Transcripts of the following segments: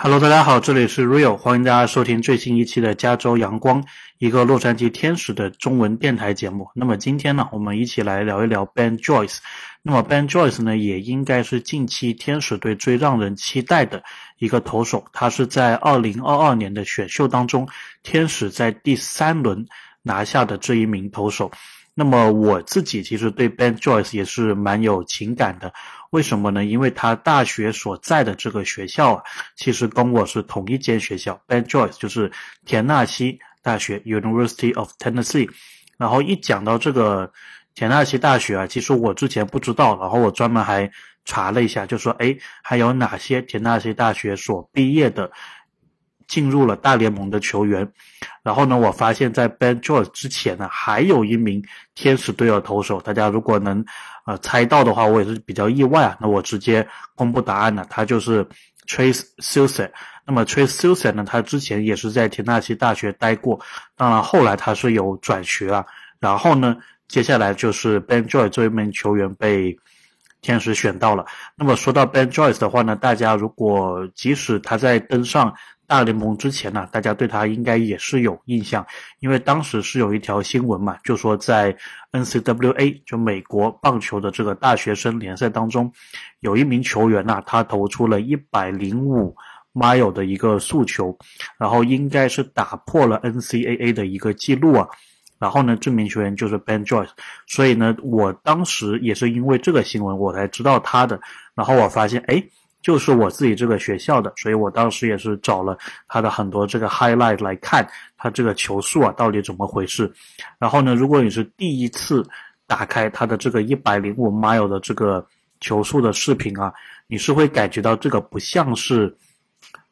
Hello，大家好，这里是 Real，欢迎大家收听最新一期的加州阳光，一个洛杉矶天使的中文电台节目。那么今天呢，我们一起来聊一聊 Ben Joyce。那么 Ben Joyce 呢，也应该是近期天使队最让人期待的一个投手。他是在2022年的选秀当中，天使在第三轮拿下的这一名投手。那么我自己其实对 Ben Joyce 也是蛮有情感的，为什么呢？因为他大学所在的这个学校啊，其实跟我是同一间学校，Ben Joyce 就是田纳西大学 University of Tennessee。然后一讲到这个田纳西大学啊，其实我之前不知道，然后我专门还查了一下，就说哎，还有哪些田纳西大学所毕业的？进入了大联盟的球员，然后呢，我发现，在 Ben Joyce 之前呢，还有一名天使队的投手。大家如果能呃猜到的话，我也是比较意外啊。那我直接公布答案了，他就是 Trace s u s a n 那么 Trace s u s a n 呢，他之前也是在田纳西大学待过，当然后来他是有转学啊。然后呢，接下来就是 Ben Joyce 这一名球员被天使选到了。那么说到 Ben Joyce 的话呢，大家如果即使他在登上大联盟之前呢，大家对他应该也是有印象，因为当时是有一条新闻嘛，就说在 N C W A 就美国棒球的这个大学生联赛当中，有一名球员呐，他投出了一百零五 mile 的一个速球，然后应该是打破了 NCAA 的一个记录啊，然后呢，这名球员就是 Ben Joyce，所以呢，我当时也是因为这个新闻我才知道他的，然后我发现哎。就是我自己这个学校的，所以我当时也是找了他的很多这个 highlight 来看他这个球速啊到底怎么回事。然后呢，如果你是第一次打开他的这个一百零五 mile 的这个球速的视频啊，你是会感觉到这个不像是，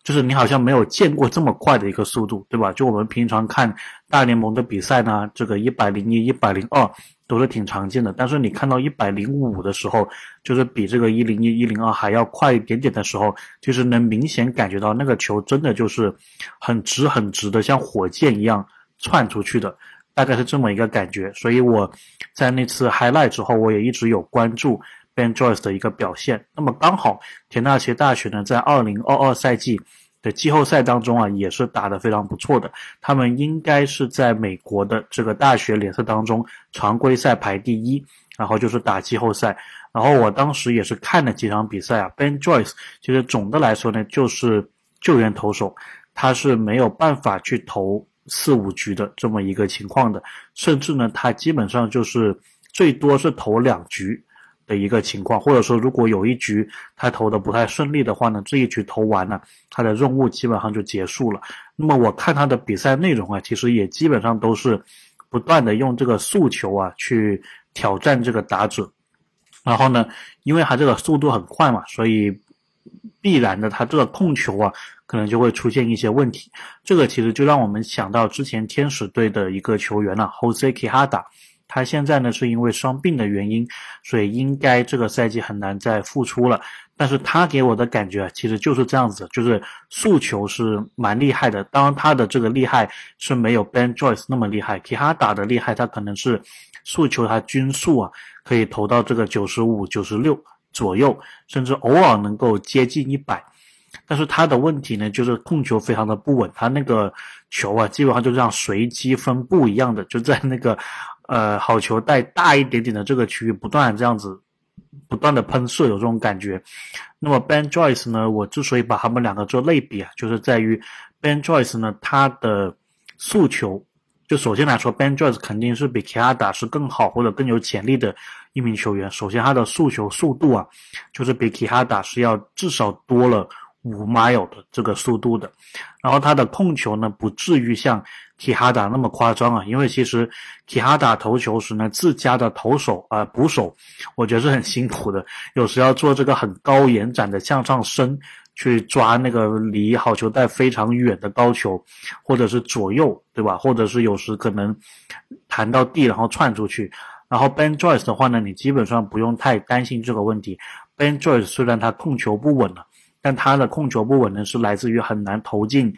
就是你好像没有见过这么快的一个速度，对吧？就我们平常看大联盟的比赛呢，这个一百零一、一百零二。都是挺常见的，但是你看到一百零五的时候，就是比这个一零一、一零二还要快一点点的时候，就是能明显感觉到那个球真的就是很直很直的，像火箭一样窜出去的，大概是这么一个感觉。所以我在那次 highlight 之后，我也一直有关注 Ben Joyce 的一个表现。那么刚好田纳西大学呢，在二零二二赛季。的季后赛当中啊，也是打得非常不错的。他们应该是在美国的这个大学联赛当中常规赛排第一，然后就是打季后赛。然后我当时也是看了几场比赛啊，Ben Joyce 其实总的来说呢，就是救援投手，他是没有办法去投四五局的这么一个情况的，甚至呢，他基本上就是最多是投两局。的一个情况，或者说，如果有一局他投的不太顺利的话呢，这一局投完了，他的任务基本上就结束了。那么我看他的比赛内容啊，其实也基本上都是不断的用这个速球啊去挑战这个打者。然后呢，因为他这个速度很快嘛，所以必然的他这个控球啊，可能就会出现一些问题。这个其实就让我们想到之前天使队的一个球员啊，Jose Quijada。他现在呢是因为伤病的原因，所以应该这个赛季很难再复出了。但是他给我的感觉其实就是这样子，就是速球是蛮厉害的。当然他的这个厉害是没有 Ben Joyce 那么厉害，其他打的厉害，他可能是速球他均速啊可以投到这个九十五、九十六左右，甚至偶尔能够接近一百。但是他的问题呢，就是控球非常的不稳，他那个球啊基本上就像随机分布一样的，就在那个。呃，好球带大一点点的这个区域，不断这样子，不断的喷射，有这种感觉。那么 Ben Joyce 呢？我之所以把他们两个做类比啊，就是在于 Ben Joyce 呢，他的速球，就首先来说，Ben Joyce 肯定是比 k a d a 是更好或者更有潜力的一名球员。首先，他的速球速度啊，就是比 k a d a 是要至少多了。五 mile 的这个速度的，然后他的控球呢不至于像 Kihada 那么夸张啊，因为其实 Kihada 投球时呢，自家的投手啊捕手，我觉得是很辛苦的，有时要做这个很高延展的向上伸去抓那个离好球带非常远的高球，或者是左右对吧？或者是有时可能弹到地然后窜出去。然后 Ben Joyce 的话呢，你基本上不用太担心这个问题。Ben Joyce 虽然他控球不稳了。但他的控球不稳呢，是来自于很难投进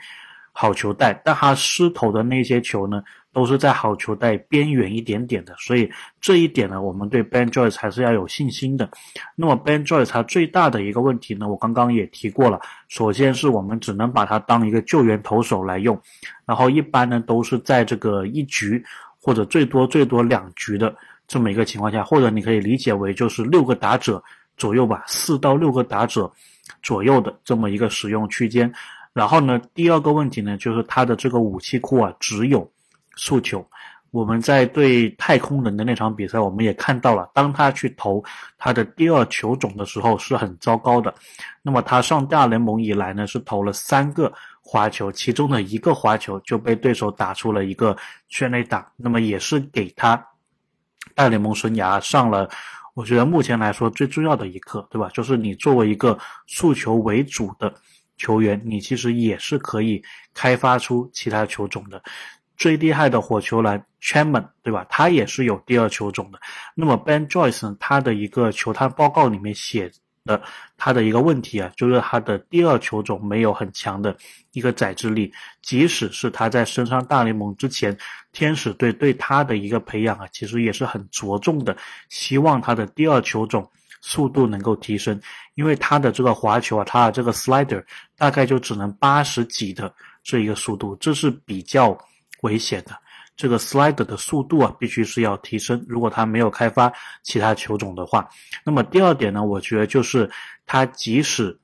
好球带。但他失投的那些球呢，都是在好球带边缘一点点的，所以这一点呢，我们对 Ben Joyce 还是要有信心的。那么 Ben Joyce 他最大的一个问题呢，我刚刚也提过了，首先是我们只能把他当一个救援投手来用，然后一般呢都是在这个一局或者最多最多两局的这么一个情况下，或者你可以理解为就是六个打者左右吧，四到六个打者左右的这么一个使用区间。然后呢，第二个问题呢，就是他的这个武器库啊，只有速球。我们在对太空人的那场比赛，我们也看到了，当他去投他的第二球种的时候是很糟糕的。那么他上大联盟以来呢，是投了三个滑球，其中的一个滑球就被对手打出了一个圈内打。那么也是给他大联盟生涯上了，我觉得目前来说最重要的一课，对吧？就是你作为一个诉求为主的。球员，你其实也是可以开发出其他球种的。最厉害的火球男 Chapman，对吧？他也是有第二球种的。那么 Ben Joyce 呢？他的一个球探报告里面写的，他的一个问题啊，就是他的第二球种没有很强的一个载质力。即使是他在升上大联盟之前，天使队对他的一个培养啊，其实也是很着重的，希望他的第二球种。速度能够提升，因为他的这个滑球啊，他的这个 slider 大概就只能八十几的这一个速度，这是比较危险的。这个 slider 的速度啊，必须是要提升。如果他没有开发其他球种的话，那么第二点呢，我觉得就是他即使。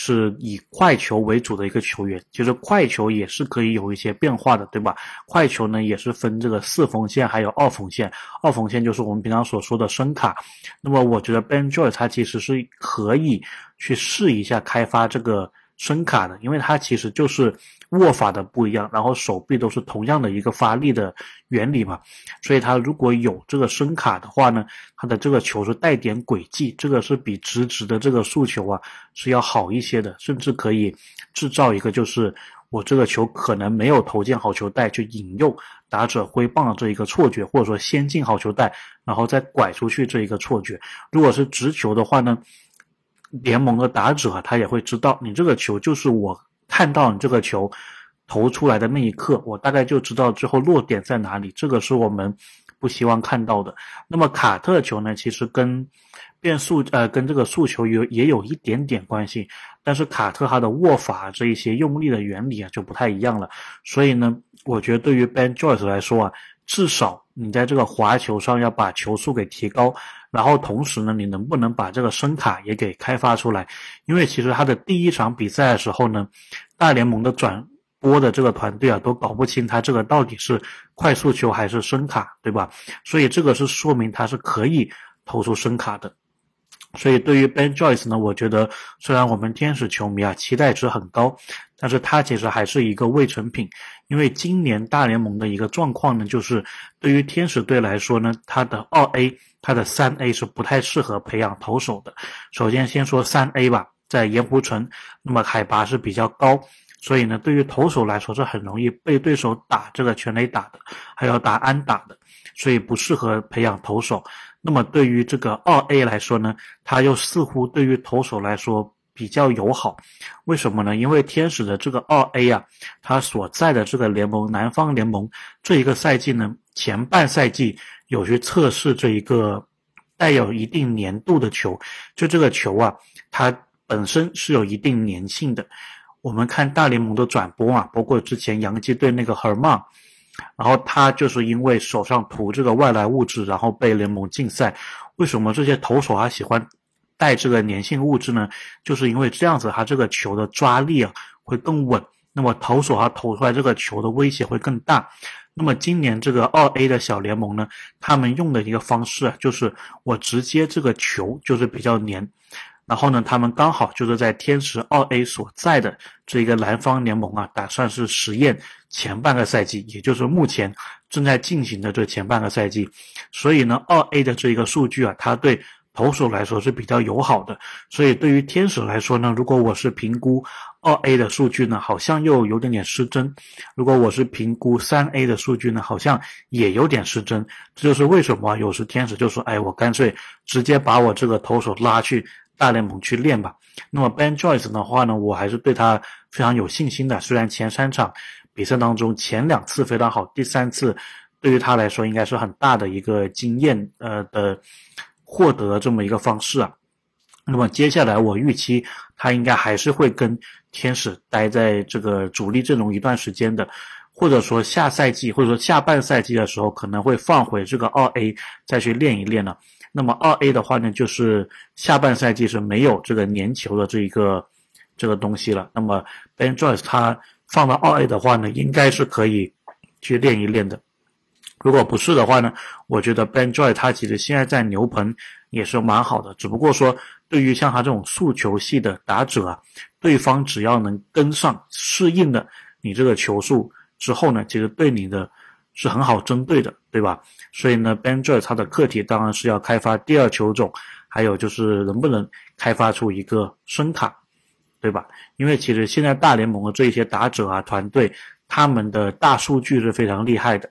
是以快球为主的一个球员，其实快球也是可以有一些变化的，对吧？快球呢也是分这个四缝线还有二缝线，二缝线就是我们平常所说的声卡。那么我觉得 Ben Joy 他其实是可以去试一下开发这个声卡的，因为它其实就是。握法的不一样，然后手臂都是同样的一个发力的原理嘛，所以它如果有这个声卡的话呢，它的这个球是带点轨迹，这个是比直直的这个速球啊是要好一些的，甚至可以制造一个就是我这个球可能没有投进好球带，去引诱打者挥棒的这一个错觉，或者说先进好球带，然后再拐出去这一个错觉。如果是直球的话呢，联盟的打者他也会知道你这个球就是我。看到你这个球投出来的那一刻，我大概就知道最后落点在哪里。这个是我们不希望看到的。那么卡特球呢？其实跟变速呃跟这个速球有也有一点点关系，但是卡特他的握法这一些用力的原理啊就不太一样了。所以呢，我觉得对于 Ben Joyce 来说啊，至少你在这个滑球上要把球速给提高。然后同时呢，你能不能把这个声卡也给开发出来？因为其实他的第一场比赛的时候呢，大联盟的转播的这个团队啊，都搞不清他这个到底是快速球还是声卡，对吧？所以这个是说明他是可以投出声卡的。所以对于 Ben Joyce 呢，我觉得虽然我们天使球迷啊期待值很高，但是它其实还是一个未成品。因为今年大联盟的一个状况呢，就是对于天使队来说呢，它的二 A。它的三 A 是不太适合培养投手的。首先，先说三 A 吧，在盐湖城，那么海拔是比较高，所以呢，对于投手来说是很容易被对手打这个全垒打的，还有打安打的，所以不适合培养投手。那么对于这个二 A 来说呢，它又似乎对于投手来说比较友好。为什么呢？因为天使的这个二 A 啊，它所在的这个联盟南方联盟这一个赛季呢，前半赛季。有去测试这一个带有一定粘度的球，就这个球啊，它本身是有一定粘性的。我们看大联盟的转播啊，包括之前洋基队那个赫尔曼，然后他就是因为手上涂这个外来物质，然后被联盟禁赛。为什么这些投手还喜欢带这个粘性物质呢？就是因为这样子，它这个球的抓力啊会更稳，那么投手他投出来这个球的威胁会更大。那么今年这个二 A 的小联盟呢，他们用的一个方式啊，就是我直接这个球就是比较黏，然后呢，他们刚好就是在天使二 A 所在的这一个南方联盟啊，打算是实验前半个赛季，也就是目前正在进行的这前半个赛季，所以呢，二 A 的这一个数据啊，它对。投手来说是比较友好的，所以对于天使来说呢，如果我是评估二 A 的数据呢，好像又有点点失真；如果我是评估三 A 的数据呢，好像也有点失真。这就是为什么有时天使就说：“哎，我干脆直接把我这个投手拉去大联盟去练吧。”那么 Ben Joyce 的话呢，我还是对他非常有信心的。虽然前三场。比赛当中前两次非常好，第三次对于他来说应该是很大的一个经验呃的获得这么一个方式啊。那么接下来我预期他应该还是会跟天使待在这个主力阵容一段时间的，或者说下赛季或者说下半赛季的时候可能会放回这个二 A 再去练一练了。那么二 A 的话呢，就是下半赛季是没有这个粘球的这一个这个东西了。那么 Ben Joyce 他放到二 A 的话呢，应该是可以去练一练的。如果不是的话呢，我觉得 Ben Joy 他其实现在在牛棚也是蛮好的，只不过说。对于像他这种速球系的打者啊，对方只要能跟上适应了你这个球速之后呢，其实对你的是很好针对的，对吧？所以呢，Ben Joy 他的课题当然是要开发第二球种，还有就是能不能开发出一个声卡，对吧？因为其实现在大联盟的这一些打者啊团队，他们的大数据是非常厉害的。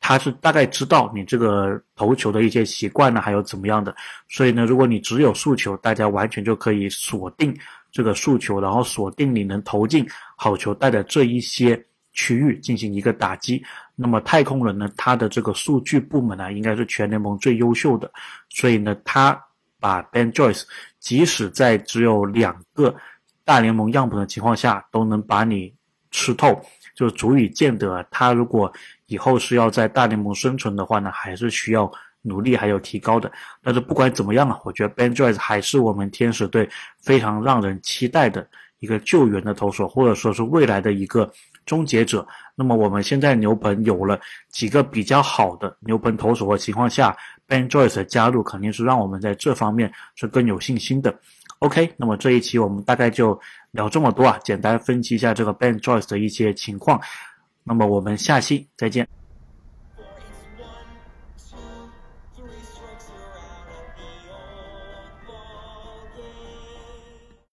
他是大概知道你这个投球的一些习惯呢，还有怎么样的，所以呢，如果你只有速球，大家完全就可以锁定这个速球，然后锁定你能投进好球带的这一些区域进行一个打击。那么太空人呢，他的这个数据部门呢，应该是全联盟最优秀的，所以呢，他把 Ben Joyce 即使在只有两个大联盟样本的情况下，都能把你吃透，就足以见得他如果。以后是要在大联盟生存的话呢，还是需要努力还有提高的。但是不管怎么样啊，我觉得 Ben Joyce 还是我们天使队非常让人期待的一个救援的投手，或者说是未来的一个终结者。那么我们现在牛棚有了几个比较好的牛棚投手的情况下，Ben Joyce 的加入肯定是让我们在这方面是更有信心的。OK，那么这一期我们大概就聊这么多啊，简单分析一下这个 Ben Joyce 的一些情况。那么我们下期再见。